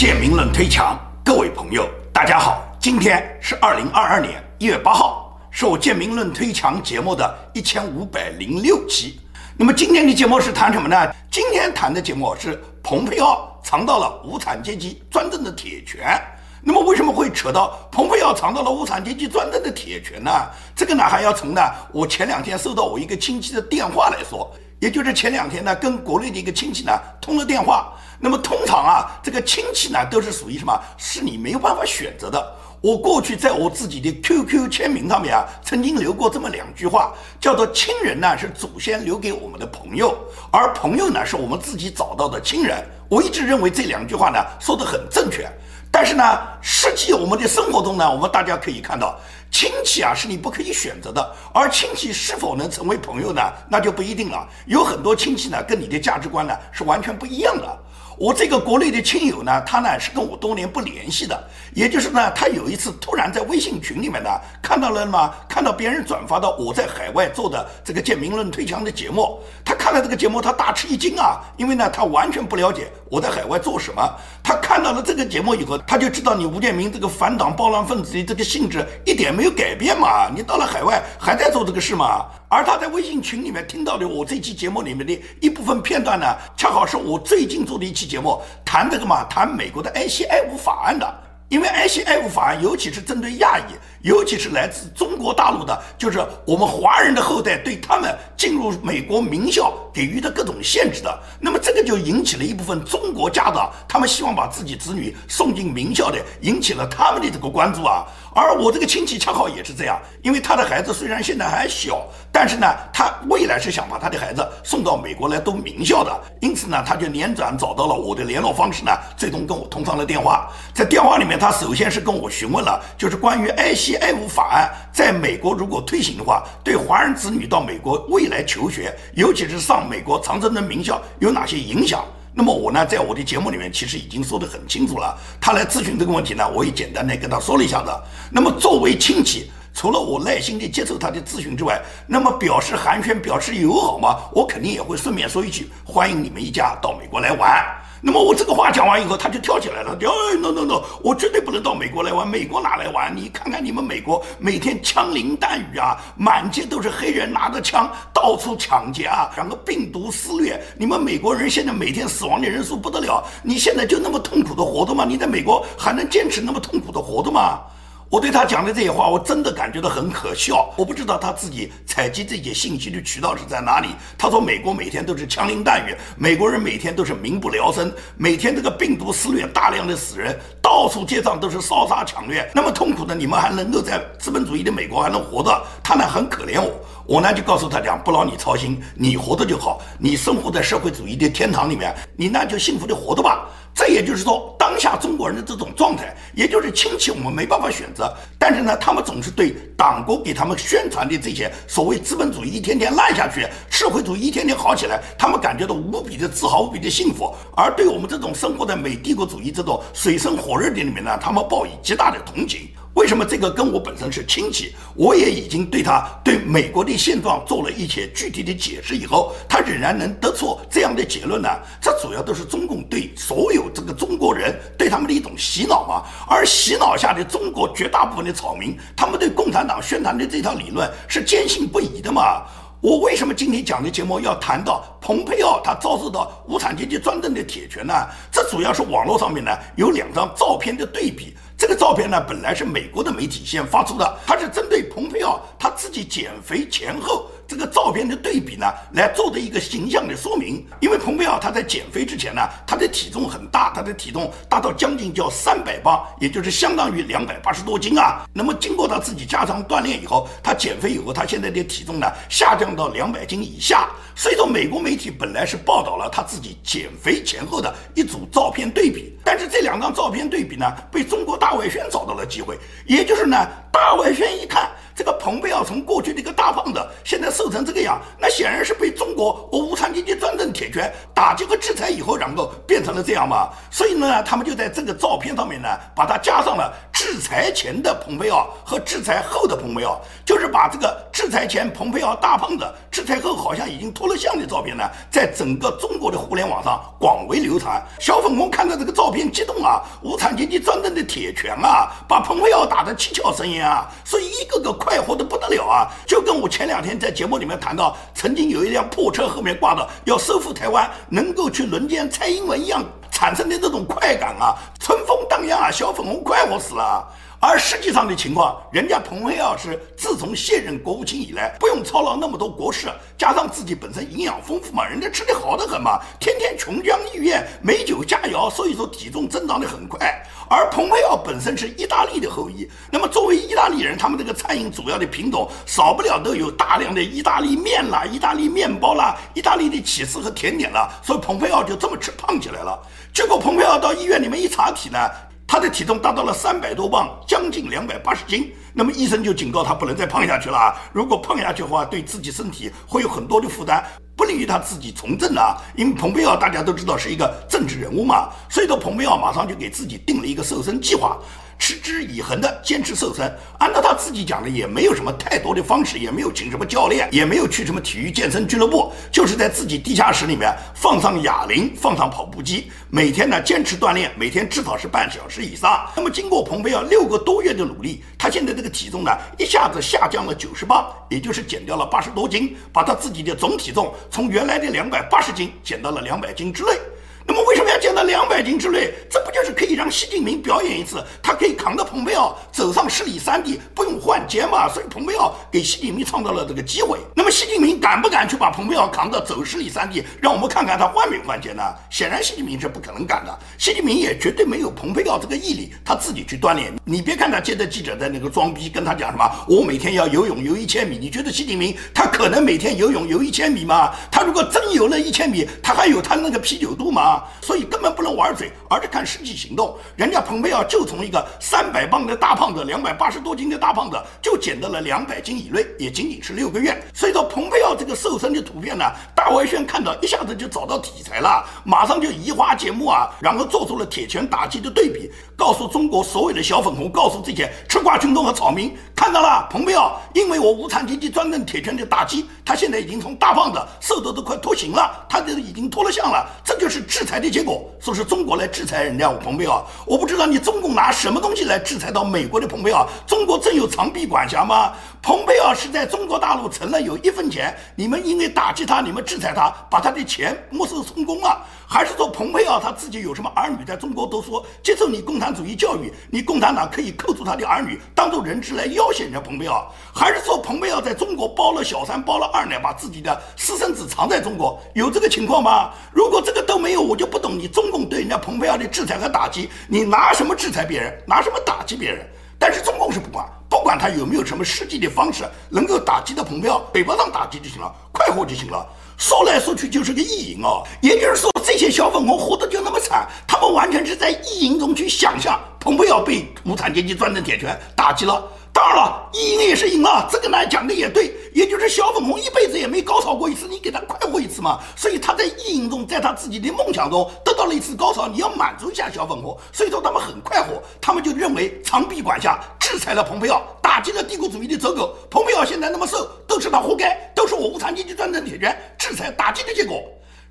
建明论推墙，各位朋友，大家好，今天是二零二二年一月八号，是我建明论推墙节目的一千五百零六期。那么今天的节目是谈什么呢？今天谈的节目是蓬佩奥尝到了无产阶级专政的铁拳。那么为什么会扯到蓬佩奥尝到了无产阶级专政的铁拳呢？这个呢还要从呢我前两天收到我一个亲戚的电话来说，也就是前两天呢跟国内的一个亲戚呢通了电话。那么通常啊，这个亲戚呢都是属于什么？是你没有办法选择的。我过去在我自己的 QQ 签名上面啊，曾经留过这么两句话，叫做“亲人呢是祖先留给我们的朋友，而朋友呢是我们自己找到的亲人”。我一直认为这两句话呢说得很正确。但是呢，实际我们的生活中呢，我们大家可以看到，亲戚啊是你不可以选择的，而亲戚是否能成为朋友呢，那就不一定了。有很多亲戚呢，跟你的价值观呢是完全不一样的。我这个国内的亲友呢，他呢是跟我多年不联系的，也就是呢，他有一次突然在微信群里面呢看到了嘛，看到别人转发到我在海外做的这个建明论推墙的节目，他看了这个节目，他大吃一惊啊，因为呢他完全不了解我在海外做什么，他看到了这个节目以后，他就知道你吴建明这个反党暴乱分子的这个性质一点没有改变嘛，你到了海外还在做这个事嘛。而他在微信群里面听到的我这期节目里面的一部分片段呢，恰好是我最近做的一期节目，谈这个嘛，谈美国的 ICF 法案的。因为 ICF 法案，尤其是针对亚裔，尤其是来自中国大陆的，就是我们华人的后代，对他们进入美国名校给予的各种限制的，那么这个就引起了一部分中国家长，他们希望把自己子女送进名校的，引起了他们的这个关注啊。而我这个亲戚恰好也是这样，因为他的孩子虽然现在还小，但是呢，他未来是想把他的孩子送到美国来读名校的，因此呢，他就连转找到了我的联络方式呢，最终跟我通上了电话。在电话里面，他首先是跟我询问了，就是关于 ICF 法案在美国如果推行的话，对华人子女到美国未来求学，尤其是上美国常春藤名校有哪些影响。那么我呢，在我的节目里面其实已经说得很清楚了。他来咨询这个问题呢，我也简单的跟他说了一下子。那么作为亲戚，除了我耐心的接受他的咨询之外，那么表示寒暄、表示友好嘛，我肯定也会顺便说一句，欢迎你们一家到美国来玩。那么我这个话讲完以后，他就跳起来了，哎，no no no，我绝对不能到美国来玩，美国哪来玩？你看看你们美国每天枪林弹雨啊，满街都是黑人拿着枪到处抢劫啊，然后病毒肆虐，你们美国人现在每天死亡的人数不得了，你现在就那么痛苦的活着吗？你在美国还能坚持那么痛苦的活着吗？我对他讲的这些话，我真的感觉到很可笑。我不知道他自己采集这些信息的渠道是在哪里。他说美国每天都是枪林弹雨，美国人每天都是民不聊生，每天这个病毒肆虐，大量的死人，到处街上都是烧杀抢掠，那么痛苦的你们还能够在资本主义的美国还能活着，他呢很可怜我。我呢就告诉他讲，不劳你操心，你活着就好，你生活在社会主义的天堂里面，你那就幸福的活着吧。这也就是说，当下中国人的这种状态，也就是亲戚我们没办法选择，但是呢，他们总是对党国给他们宣传的这些所谓资本主义一天天烂下去，社会主义一天天好起来，他们感觉到无比的自豪，无比的幸福。而对我们这种生活在美帝国主义这种水深火热的里面呢，他们报以极大的同情。为什么这个跟我本身是亲戚，我也已经对他对美国的现状做了一些具体的解释以后，他仍然能得出这样的结论呢？这主要都是中共对所有这个中国人对他们的一种洗脑嘛。而洗脑下的中国绝大部分的草民，他们对共产党宣传的这套理论是坚信不疑的嘛。我为什么今天讲的节目要谈到蓬佩奥他遭受到无产阶级专政的铁拳呢？这主要是网络上面呢有两张照片的对比。这个照片呢，本来是美国的媒体先发出的，它是针对蓬佩奥他自己减肥前后这个照片的对比呢来做的一个形象的说明。因为蓬佩奥他在减肥之前呢，他的体重很大，他的体重大到将近叫三百磅，也就是相当于两百八十多斤啊。那么经过他自己加强锻炼以后，他减肥以后，他现在的体重呢下降到两百斤以下。所以说，美国媒体本来是报道了他自己减肥前后的一组照片对比，但是这两张照片对比呢，被中国大。大外宣找到了机会，也就是呢，大外宣一看这个蓬佩奥从过去的一个大胖子，现在瘦成这个样，那显然是被中国无产阶级专政铁拳打击和制裁以后，然后变成了这样嘛。所以呢，他们就在这个照片上面呢，把它加上了。制裁前的蓬佩奥和制裁后的蓬佩奥，就是把这个制裁前蓬佩奥大胖子，制裁后好像已经脱了相的照片呢，在整个中国的互联网上广为流传。小粉红看到这个照片激动啊，无产阶级专政的铁拳啊，把蓬佩奥打得七窍生烟啊，所以一个个快快活的不得了啊，就跟我前两天在节目里面谈到，曾经有一辆破车后面挂的要收复台湾，能够去轮奸蔡英文一样。产生的这种快感啊，春风荡漾啊，小粉红快活死了。而实际上的情况，人家蓬佩奥是自从卸任国务卿以来，不用操劳那么多国事，加上自己本身营养丰富嘛，人家吃的好的很嘛，天天琼浆玉液，美酒佳肴，所以说体重增长的很快。而蓬佩奥本身是意大利的后裔，那么作为意大利人，他们这个餐饮主要的品种少不了都有大量的意大利面啦、意大利面包啦、意大利的起司和甜点啦，所以蓬佩奥就这么吃胖起来了。结果蓬佩奥到医院里面一查体呢，他的体重达到了三百多磅，将近两百八十斤。那么医生就警告他不能再胖下去了，如果胖下去的话，对自己身体会有很多的负担，不利于他自己从政啊。因为蓬佩奥大家都知道是一个政治人物嘛，所以说蓬佩奥马上就给自己定了一个瘦身计划。持之以恒的坚持瘦身，按照他自己讲的，也没有什么太多的方式，也没有请什么教练，也没有去什么体育健身俱乐部，就是在自己地下室里面放上哑铃，放上跑步机，每天呢坚持锻炼，每天至少是半小时以上。那么经过蓬佩奥六个多月的努力，他现在这个体重呢一下子下降了九十磅，也就是减掉了八十多斤，把他自己的总体重从原来的两百八十斤减到了两百斤之内。那么为什么要减到两百斤之内？这不就是可以让习近平表演一次，他可以扛着蓬佩奥走上十里山地，不用换肩嘛？所以蓬佩奥给习近平创造了这个机会。那么习近平敢不敢去把蓬佩奥扛着走十里山地？让我们看看他换没换肩呢？显然习近平是不可能干的。习近平也绝对没有蓬佩奥这个毅力，他自己去锻炼。你别看他接着记者在那个装逼，跟他讲什么，我每天要游泳游一千米。你觉得习近平他可能每天游泳游一千米吗？他如果真游了一千米，他还有他那个啤酒肚吗？啊所以根本不能玩嘴，而是看实际行动。人家蓬佩奥就从一个三百磅的大胖子，两百八十多斤的大胖子，就减到了两百斤以内，也仅仅是六个月。所以说，蓬佩奥这个瘦身的图片呢，大外宣看到一下子就找到题材了，马上就移花接木啊，然后做出了铁拳打击的对比，告诉中国所有的小粉红，告诉这些吃瓜群众和草民，看到了，蓬佩奥因为我无产阶级专政铁拳的打击，他现在已经从大胖子瘦得都快脱形了，他这已经脱了相了，这就是制裁。的结果说是中国来制裁人家蓬佩奥，我不知道你中共拿什么东西来制裁到美国的蓬佩奥？中国真有长臂管辖吗？蓬佩奥是在中国大陆存了有一分钱，你们因为打击他，你们制裁他，把他的钱没收充公了？还是说蓬佩奥他自己有什么儿女在中国读书，接受你共产主义教育，你共产党可以扣住他的儿女，当做人质来要挟人家蓬佩奥？还是说蓬佩奥在中国包了小三，包了二奶，把自己的私生子藏在中国？有这个情况吗？如果这个都没有，我就不懂你中共对人家蓬佩奥的制裁和打击，你拿什么制裁别人，拿什么打击别人？但是中共是不管，不管他有没有什么实际的方式能够打击到蓬佩奥，嘴巴上打击就行了，快活就行了。说来说去就是个意淫哦，也就是说这些小粉红活得就那么惨，他们完全是在意淫中去想象蓬佩奥被无产阶级专政铁拳打击了。当然了，意淫也是赢了，这个呢讲的也对，也就是小粉红一辈子也没高潮过一次，你给他快活一次嘛。所以他在意淫中，在他自己的梦想中得到了一次高潮，你要满足一下小粉红，所以说他们很快活，他们就认为长臂管辖制裁了蓬佩奥，打击了帝国主义的走狗。蓬佩奥现在那么瘦，都是他活该，都是我无产阶级专政铁拳制裁打击的结果。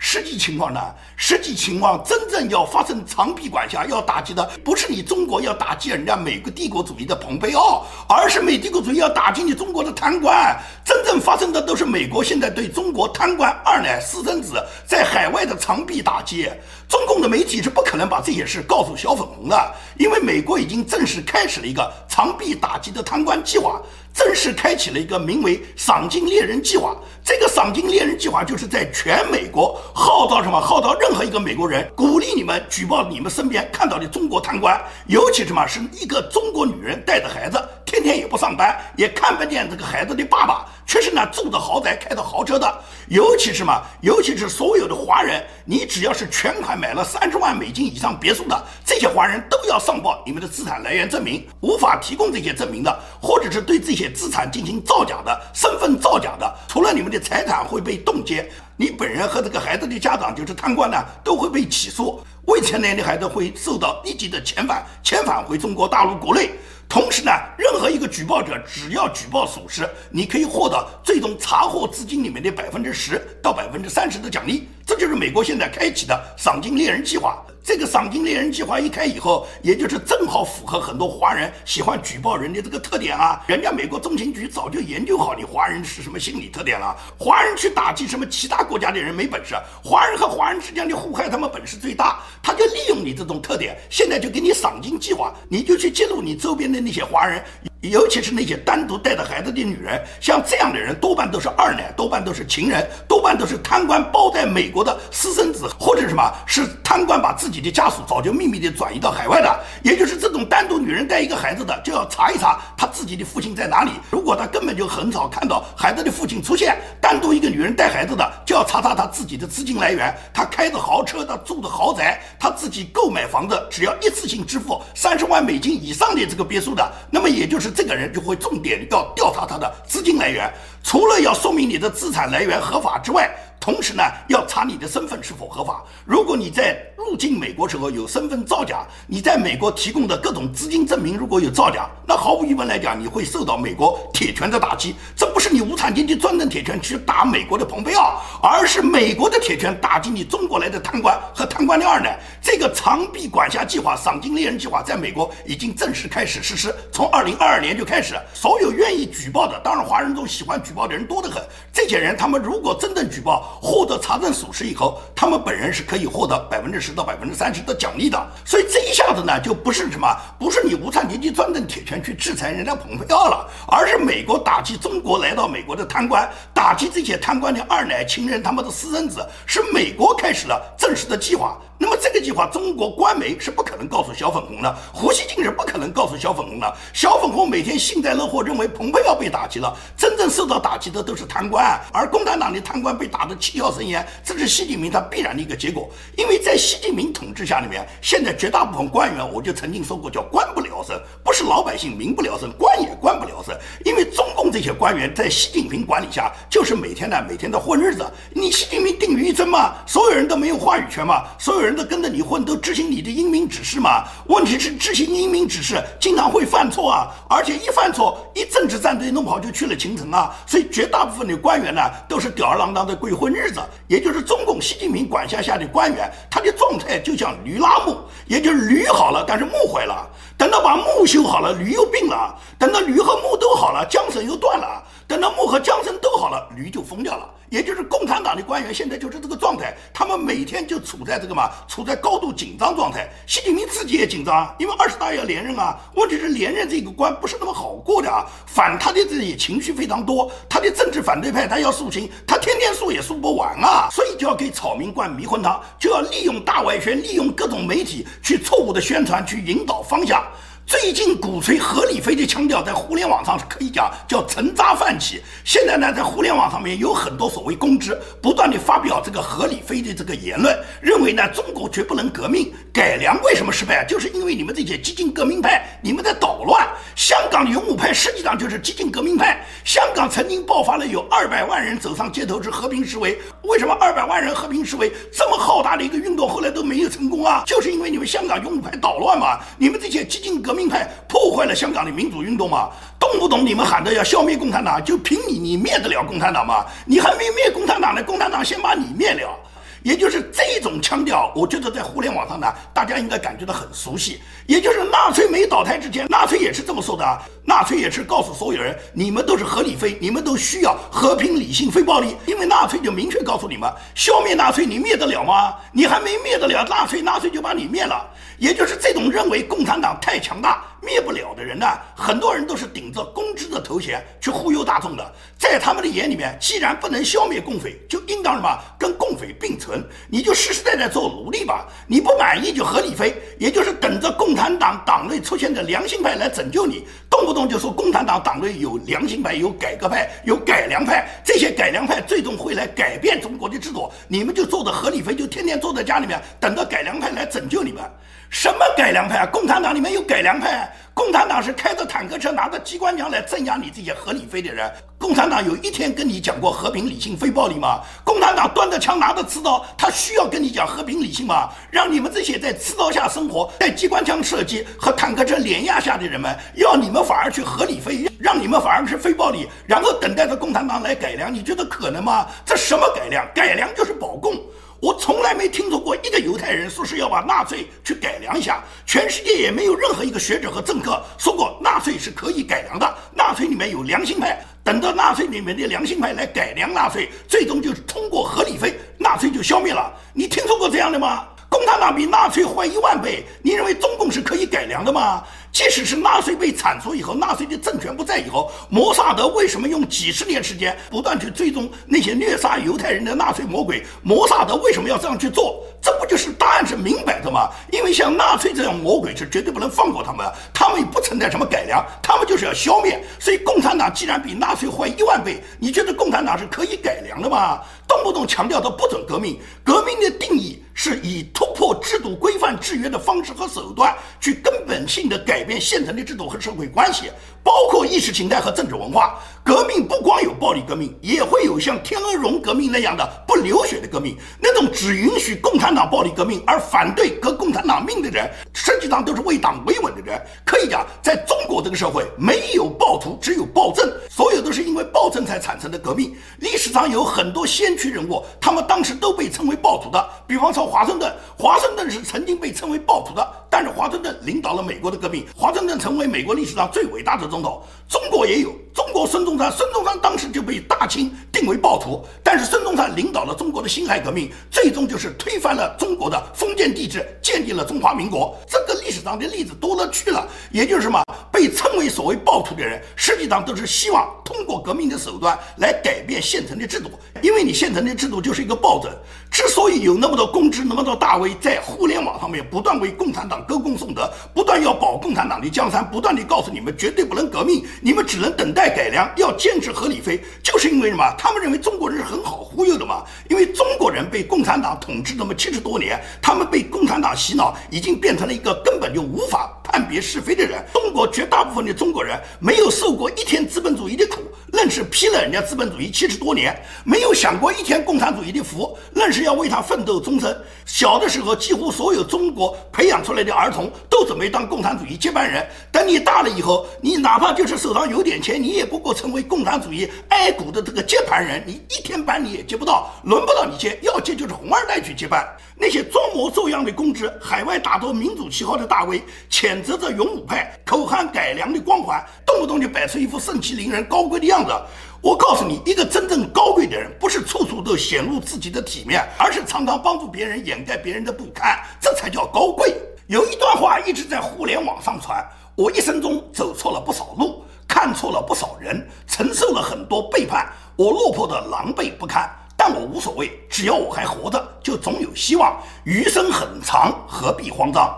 实际情况呢？实际情况真正要发生长臂管辖要打击的，不是你中国要打击人家美国帝国主义的蓬佩奥，而是美帝国主义要打击你中国的贪官。真正发生的都是美国现在对中国贪官二奶私生子在海外的长臂打击。中共的媒体是不可能把这些事告诉小粉红的，因为美国已经正式开始了一个长臂打击的贪官计划。正式开启了一个名为“赏金猎人计划”。这个“赏金猎人计划”就是在全美国号召什么？号召任何一个美国人，鼓励你们举报你们身边看到的中国贪官，尤其什么是一个中国女人带着孩子，天天也不上班，也看不见这个孩子的爸爸。确实呢，住的豪宅，开的豪车的，尤其是嘛，尤其是所有的华人，你只要是全款买了三十万美金以上别墅的，这些华人都要上报你们的资产来源证明。无法提供这些证明的，或者是对这些资产进行造假的，身份造假的，除了你们的财产会被冻结。你本人和这个孩子的家长就是贪官呢，都会被起诉，未成年的孩子会受到立即的遣返，遣返回中国大陆国内。同时呢，任何一个举报者只要举报属实，你可以获得最终查获资金里面的百分之十到百分之三十的奖励。这就是美国现在开启的赏金猎人计划。这个赏金猎人计划一开以后，也就是正好符合很多华人喜欢举报人的这个特点啊。人家美国中情局早就研究好你华人是什么心理特点了。华人去打击什么其他国家的人没本事，华人和华人之间的互害他们本事最大，他就利用你这种特点，现在就给你赏金计划，你就去揭露你周边的那些华人。尤其是那些单独带着孩子的女人，像这样的人多半都是二奶，多半都是情人，多半都是贪官包在美国的私生子，或者什么是贪官把自己的家属早就秘密的转移到海外的。也就是这种单独女人带一个孩子的，就要查一查他自己的父亲在哪里。如果他根本就很少看到孩子的父亲出现，单独一个女人带孩子的，就要查查他自己的资金来源。他开着豪车，他住的豪宅，他自己购买房子，只要一次性支付三十万美金以上的这个别墅的，那么也就是。这个人就会重点要调查他的资金来源，除了要说明你的资产来源合法之外。同时呢，要查你的身份是否合法。如果你在入境美国时候有身份造假，你在美国提供的各种资金证明如果有造假，那毫无疑问来讲，你会受到美国铁拳的打击。这不是你无产阶级专政铁拳去打美国的蓬佩奥，而是美国的铁拳打击你中国来的贪官和贪官的二奶。这个长臂管辖计划、赏金猎人计划在美国已经正式开始实施，从二零二二年就开始。所有愿意举报的，当然华人中喜欢举报的人多得很。这些人他们如果真正举报，获得查证属实以后，他们本人是可以获得百分之十到百分之三十的奖励的。所以这一下子呢，就不是什么，不是你无产阶级专政铁拳去制裁人家蓬佩奥了，而是美国打击中国来到美国的贪官，打击这些贪官的二奶、情人、他们的私生子，是美国开始了正式的计划。那么这个计划，中国官媒是不可能告诉小粉红的，胡锡进是不可能告诉小粉红的。小粉红每天幸灾乐祸，认为蓬佩奥被打击了，真正受到打击的都是贪官，而共产党的贪官被打得七窍生烟，这是习近平他必然的一个结果。因为在习近平统治下里面，现在绝大部分官员，我就曾经说过叫官不聊生，不是老百姓民不聊生，官也官不聊生。因为中共这些官员在习近平管理下，就是每天呢每天的混日子。你习近平定于一尊嘛，所有人都没有话语权嘛，所有人。人都跟着你混，都执行你的英明指示嘛？问题是执行英明指示经常会犯错啊，而且一犯错，一政治战队弄不好就去了秦城啊。所以绝大部分的官员呢，都是吊儿郎当的过混日子。也就是中共习近平管辖下的官员，他的状态就像驴拉木，也就是驴好了，但是木坏了。等到把木修好了，驴又病了。等到驴和木都好了，缰绳又断了。等到木和缰绳都好了，驴就疯掉了。也就是共产党的官员现在就是这个状态，他们每天就处在这个嘛，处在高度紧张状态。习近平自己也紧张，因为二十大要连任啊。问题是连任这个关不是那么好过的啊，反他的这些情绪非常多，他的政治反对派他要肃清，他天天肃也肃不完啊，所以就要给草民灌迷魂汤，就要利用大外宣，利用各种媒体去错误的宣传，去引导方向。最近鼓吹合理非的腔调，在互联网上可以讲叫沉渣泛起。现在呢，在互联网上面有很多所谓公知，不断的发表这个合理非的这个言论，认为呢中国绝不能革命改良。为什么失败？就是因为你们这些激进革命派，你们在捣乱。香港的勇武派实际上就是激进革命派。香港曾经爆发了有二百万人走上街头是和平示威，为什么二百万人和平示威这么浩大的一个运动后来都没有成功啊？就是因为你们香港勇武派捣乱嘛，你们这些激进革命。派破坏了香港的民主运动嘛？动不动你们喊着要消灭共产党，就凭你，你灭得了共产党吗？你还没灭共产党呢，共产党先把你灭了。也就是这种腔调，我觉得在互联网上呢，大家应该感觉到很熟悉。也就是纳粹没倒台之前，纳粹也是这么说的啊。纳粹也是告诉所有人，你们都是合理非，你们都需要和平、理性、非暴力。因为纳粹就明确告诉你们，消灭纳粹，你灭得了吗？你还没灭得了纳粹，纳粹就把你灭了。也就是这种认为共产党太强大灭不了的人呢，很多人都是顶着公知的头衔去忽悠大众的。在他们的眼里面，既然不能消灭共匪，就应当什么跟共匪并存，你就实实在在做奴隶吧。你不满意就合理飞，也就是等着共产党党内出现的良心派来拯救你。动不动就说共产党党内有良心派、有改革派、有改良派，这些改良派最终会来改变中国的制度，你们就坐着合理飞，就天天坐在家里面等着改良派来拯救你们。什么改良派啊？共产党里面有改良派。共产党是开着坦克车、拿着机关枪来镇压你这些合理非的人。共产党有一天跟你讲过和平、理性、非暴力吗？共产党端着枪、拿着刺刀，他需要跟你讲和平、理性吗？让你们这些在刺刀下生活、在机关枪射击和坦克车碾压下的人们，要你们反而去合理非，让你们反而是非暴力，然后等待着共产党来改良？你觉得可能吗？这什么改良？改良就是保共。我从来没听说过一个犹太人说是要把纳粹去改良一下，全世界也没有任何一个学者和政客说过纳粹是可以改良的。纳粹里面有良心派，等到纳粹里面的良心派来改良纳粹，最终就是通过合理非，纳粹就消灭了。你听说过这样的吗？共产党比纳粹坏一万倍，你认为中共是可以改良的吗？即使是纳粹被铲除以后，纳粹的政权不在以后，摩萨德为什么用几十年时间不断去追踪那些虐杀犹太人的纳粹魔鬼？摩萨德为什么要这样去做？这不就是答案是明摆的吗？因为像纳粹这样魔鬼是绝对不能放过他们，他们也不存在什么改良，他们就是要消灭。所以共产党既然比纳粹坏一万倍，你觉得共产党是可以改良的吗？动不动强调的不准革命，革命的定义是以突破制度规范制约的方式和手段，去根本性的改变现成的制度和社会关系，包括意识形态和政治文化。革命不光有暴力革命，也会有像天鹅绒革命那样的不流血的革命。那种只允许共产党暴力革命而反对革共产党命的人，实际上都是为党维稳的人。可以讲，在中国这个社会，没有暴徒，只有暴政，所有都是因为暴政才产生的革命。历史上有很多先驱人物，他们当时都被称为暴徒的。比方说华盛顿，华盛顿是曾经被称为暴徒的，但是华盛顿领导了美国的革命，华盛顿成为美国历史上最伟大的总中国也有，中国孙中山。孙中山当时就被大清定为暴徒，但是孙中山领导了中国的辛亥革命，最终就是推翻了中国的封建帝制，建立了中华民国。这个历史上的例子多了去了，也就是什么？被称为所谓暴徒的人，实际上都是希望通过革命的手段来改变现成的制度，因为你现成的制度就是一个暴政。之所以有那么多公知、那么多大 V 在互联网上面不断为共产党歌功颂德，不断要保共产党的江山，不断地告诉你们绝对不能革命，你们只能等待改良，要坚持合理飞，就是因为什么？他们认为中国人是很好忽悠的嘛，因为中国人被共产党统治那么七十多年，他们被共产党洗脑，已经变成了一个根本就无法判别是非的人。中国绝大部分的中国人没有受过一天资本主义的苦，愣是批了人家资本主义七十多年，没有享过一天共产主义的福，愣是要为他奋斗终生。小的时候，几乎所有中国培养出来的儿童都准备当共产主义接班人。等你大了以后，你哪怕就是手上有点钱，你也不过成为共产主义爱国的这个接盘人。你一天班你也接不到，轮不到你接，要接就是红二代去接班。那些装模作样的公知，海外打着民主旗号的大 V，谴责着勇武派，口喊改良的光环，动不动就摆出一副盛气凌人、高贵的样子。我告诉你，一个真正高贵的人，不是处处都显露自己的体面，而是常常帮助别人掩盖别人的不堪，这才叫高贵。有一段话一直在互联网上传：我一生中走错了不少路，看错了不少人，承受了很多背叛，我落魄的狼狈不堪。但我无所谓，只要我还活着，就总有希望。余生很长，何必慌张？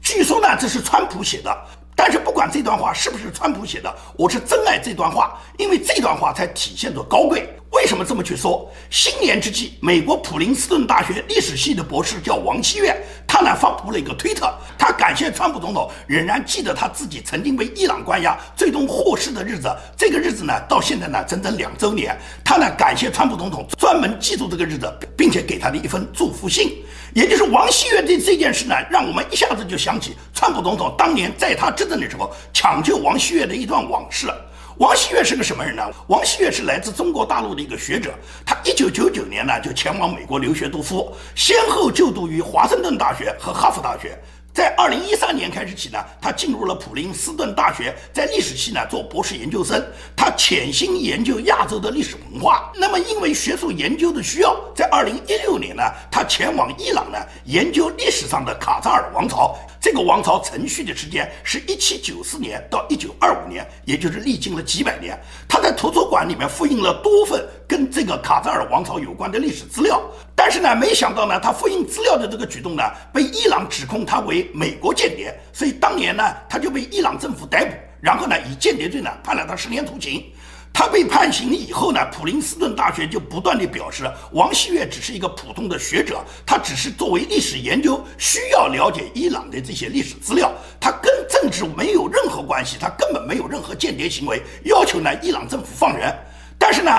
据说呢，这是川普写的。但是不管这段话是不是川普写的，我是真爱这段话，因为这段话才体现着高贵。为什么这么去说？新年之际，美国普林斯顿大学历史系的博士叫王希月，他呢发布了一个推特，他感谢川普总统仍然记得他自己曾经被伊朗关押，最终获释的日子。这个日子呢，到现在呢整整两周年。他呢感谢川普总统专门记住这个日子，并且给他的一封祝福信。也就是王希月的这件事呢，让我们一下子就想起川普总统当年在他执政的时候抢救王希月的一段往事。王希月是个什么人呢？王希月是来自中国大陆的一个学者，他一九九九年呢就前往美国留学读书，先后就读于华盛顿大学和哈佛大学。在二零一三年开始起呢，他进入了普林斯顿大学，在历史系呢做博士研究生。他潜心研究亚洲的历史文化。那么，因为学术研究的需要，在二零一六年呢，他前往伊朗呢研究历史上的卡扎尔王朝。这个王朝存续的时间是一七九四年到一九二五年，也就是历经了几百年。他在图书馆里面复印了多份跟这个卡扎尔王朝有关的历史资料。但是呢，没想到呢，他复印资料的这个举动呢，被伊朗指控他为美国间谍，所以当年呢，他就被伊朗政府逮捕，然后呢，以间谍罪呢判了他十年徒刑。他被判刑以后呢，普林斯顿大学就不断地表示，王希月只是一个普通的学者，他只是作为历史研究需要了解伊朗的这些历史资料，他跟政治没有任何关系，他根本没有任何间谍行为，要求呢伊朗政府放人。但是呢，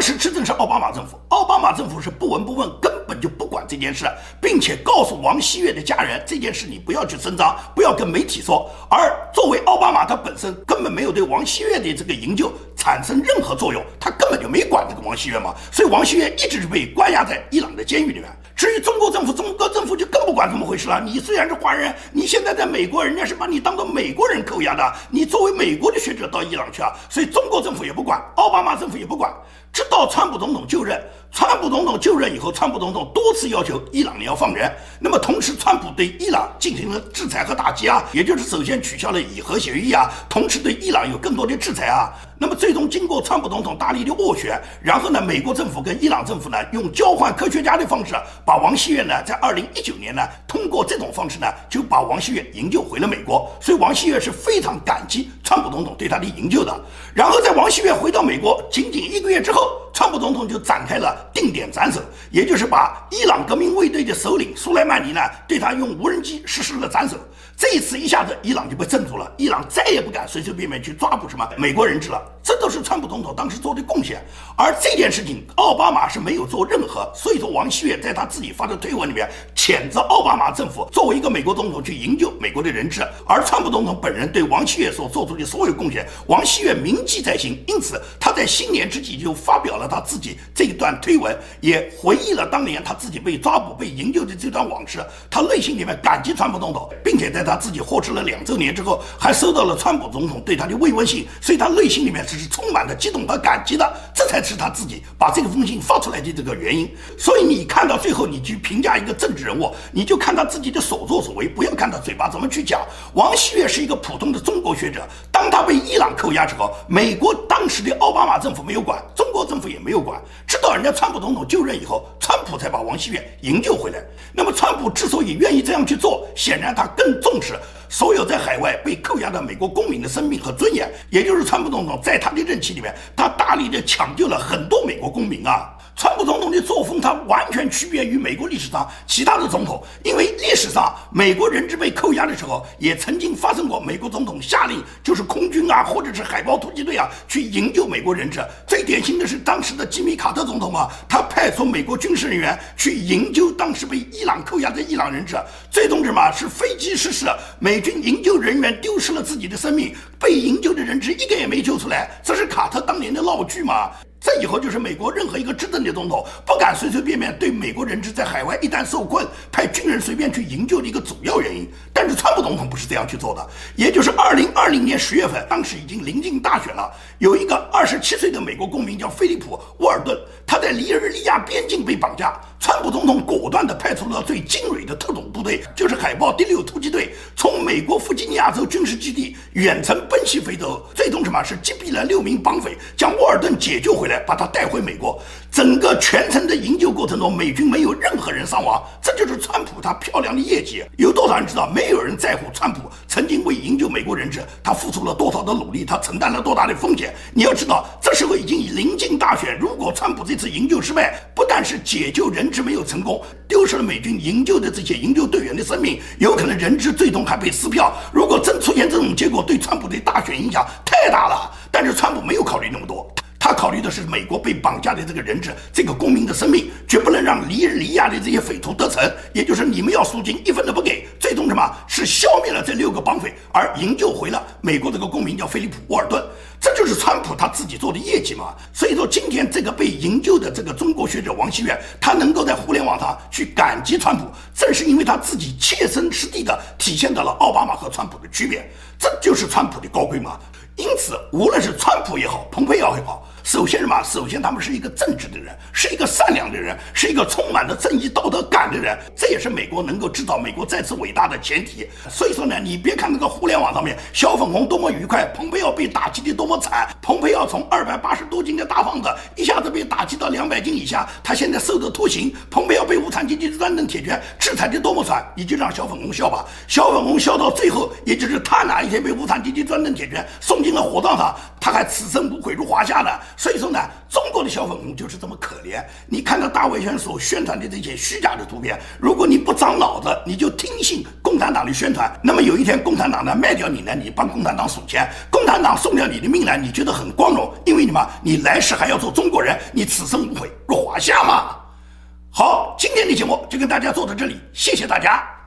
当时执政是奥巴马政府，奥巴马政府是不闻不问，根本就不管这件事，并且告诉王希月的家人这件事你不要去声张，不要跟媒体说。而作为奥巴马，他本身根本没有对王希月的这个营救产生任何作用，他根本就没管这个王希月嘛，所以王希月一直是被关押在伊朗的监狱里面。至于中国政府，中国政府就更不管怎么回事了。你虽然是华人，你现在在美国，人家是把你当做美国人扣押的。你作为美国的学者到伊朗去啊，所以中国政府也不管，奥巴马政府也不管。直到川普总统就任，川普总统就任以后，川普总统多次要求伊朗你要放人。那么同时，川普对伊朗进行了制裁和打击啊，也就是首先取消了以核协议啊，同时对伊朗有更多的制裁啊。那么最终经过川普总统大力的斡旋，然后呢，美国政府跟伊朗政府呢用交换科学家的方式，把王锡悦呢在二零一九年呢通过这种方式呢就把王锡悦营救回了美国。所以王锡悦是非常感激川普总统对他的营救的。然后在王锡悦回到美国仅仅一个月之后，川普总统就展开了定点斩首，也就是把伊朗革命卫队的首领苏莱曼尼呢对他用无人机实施了斩首。这一次一下子，伊朗就被镇住了。伊朗再也不敢随随便便去抓捕什么美国人质了。这都是川普总统当时做的贡献。而这件事情，奥巴马是没有做任何。所以说，王锡悦在他自己发的推文里面谴责奥巴马政府作为一个美国总统去营救美国的人质。而川普总统本人对王锡悦所做出的所有贡献，王锡悦铭记在心。因此，他在新年之际就发表了他自己这一段推文，也回忆了当年他自己被抓捕、被营救的这段往事。他内心里面感激川普总统，并且在他。他自己获释了两周年之后，还收到了川普总统对他的慰问信，所以他内心里面只是充满了激动和感激的，这才是他自己把这个封信发出来的这个原因。所以你看到最后，你去评价一个政治人物，你就看他自己的所作所为，不要看他嘴巴怎么去讲。王锡悦是一个普通的中国学者，当他被伊朗扣押之后，美国当时的奥巴马政府没有管，中国政府也没有管，直到人家川普总统就任以后，川普才把王锡悦营救回来。那么川普之所以愿意这样去做，显然他更重。是所有在海外被扣押的美国公民的生命和尊严，也就是川普总统在他的任期里面，他大力的抢救了很多美国公民啊。川普总统的作风，他完全区别于美国历史上其他的总统，因为历史上美国人质被扣押的时候，也曾经发生过美国总统下令，就是空军啊，或者是海豹突击队啊，去营救美国人质。最典型的是当时的吉米卡特总统嘛，他派出美国军事人员去营救当时被伊朗扣押的伊朗人质，最终什么是飞机失事，美军营救人员丢失了自己的生命，被营救的人质一个也没救出来，这是卡特当年的闹剧嘛。这以后就是美国任何一个执政的总统不敢随随便便对美国人质在海外一旦受困，派军人随便去营救的一个主要原因。但是川普总统不是这样去做的，也就是二零二零年十月份，当时已经临近大选了，有一个二十七岁的美国公民叫菲利普·沃尔顿，他在尼日利亚边境被绑架，川普总统果断地派出了最精锐的特种部队，就是海豹第六突击队，从美国弗吉尼亚州军事基地远程奔袭非洲，最终什么是击毙了六名绑匪，将沃尔顿解救回来。把他带回美国，整个全程的营救过程中，美军没有任何人伤亡，这就是川普他漂亮的业绩。有多少人知道？没有人在乎川普曾经为营救美国人质，他付出了多少的努力，他承担了多大的风险。你要知道，这时候已经临近大选，如果川普这次营救失败，不但是解救人质没有成功，丢失了美军营救的这些营救队员的生命，有可能人质最终还被撕票。如果真出现这种结果，对川普的大选影响太大了。但是川普没有考虑那么多。他考虑的是美国被绑架的这个人质，这个公民的生命，绝不能让尼日利亚的这些匪徒得逞。也就是你们要赎金，一分都不给。最终什么是消灭了这六个绑匪，而营救回了美国这个公民叫菲利普·沃尔顿。这就是川普他自己做的业绩嘛。所以说，今天这个被营救的这个中国学者王锡悦，他能够在互联网上去感激川普，正是因为他自己切身实地的体现到了奥巴马和川普的区别。这就是川普的高贵嘛。因此，无论是川普也好，蓬佩奥也好。首先什么？首先他们是一个正直的人，是一个善良的人，是一个充满了正义道德感的人。这也是美国能够制造美国再次伟大的前提。所以说呢，你别看那个互联网上面小粉红多么愉快，蓬佩奥被打击的多么惨，蓬佩奥从二百八十多斤的大胖子一下子被打击到两百斤以下，他现在受的拖刑，蓬佩奥被无产阶级专政铁拳制裁的多么惨，你就让小粉红笑吧。小粉红笑到最后，也就是他哪一天被无产阶级专政铁拳送进了火葬场，他还此生无悔入华夏呢。所以说呢，中国的小粉红就是这么可怜。你看到大外宣所宣传的这些虚假的图片，如果你不长脑子，你就听信。共产党的宣传。那么有一天共产党呢卖掉你呢，你帮共产党数钱，共产党送掉你的命呢，你觉得很光荣，因为什么，你来世还要做中国人，你此生无悔入华夏嘛。好，今天的节目就跟大家做到这里，谢谢大家。